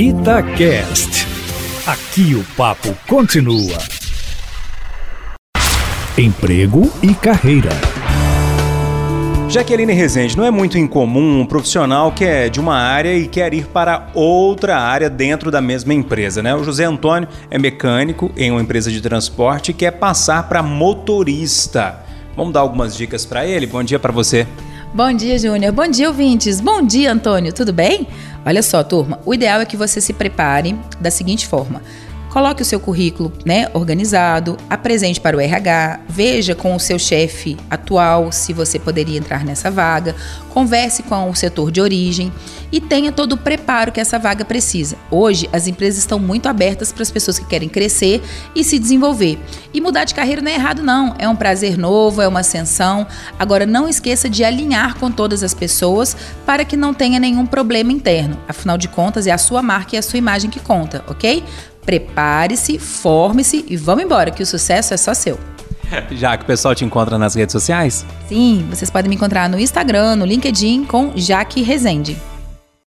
Itacast. Aqui o papo continua. Emprego e carreira. Jaqueline Rezende, não é muito incomum um profissional que é de uma área e quer ir para outra área dentro da mesma empresa, né? O José Antônio é mecânico em uma empresa de transporte e quer passar para motorista. Vamos dar algumas dicas para ele? Bom dia para você. Bom dia, Júnior. Bom dia, ouvintes. Bom dia, Antônio. Tudo bem? Olha só, turma. O ideal é que você se prepare da seguinte forma. Coloque o seu currículo né, organizado, apresente para o RH, veja com o seu chefe atual se você poderia entrar nessa vaga, converse com o setor de origem e tenha todo o preparo que essa vaga precisa. Hoje, as empresas estão muito abertas para as pessoas que querem crescer e se desenvolver. E mudar de carreira não é errado, não. É um prazer novo, é uma ascensão. Agora, não esqueça de alinhar com todas as pessoas para que não tenha nenhum problema interno. Afinal de contas, é a sua marca e a sua imagem que conta, ok? Prepare-se, forme-se e vamos embora, que o sucesso é só seu. Já que o pessoal te encontra nas redes sociais? Sim, vocês podem me encontrar no Instagram, no LinkedIn com Jaque Rezende.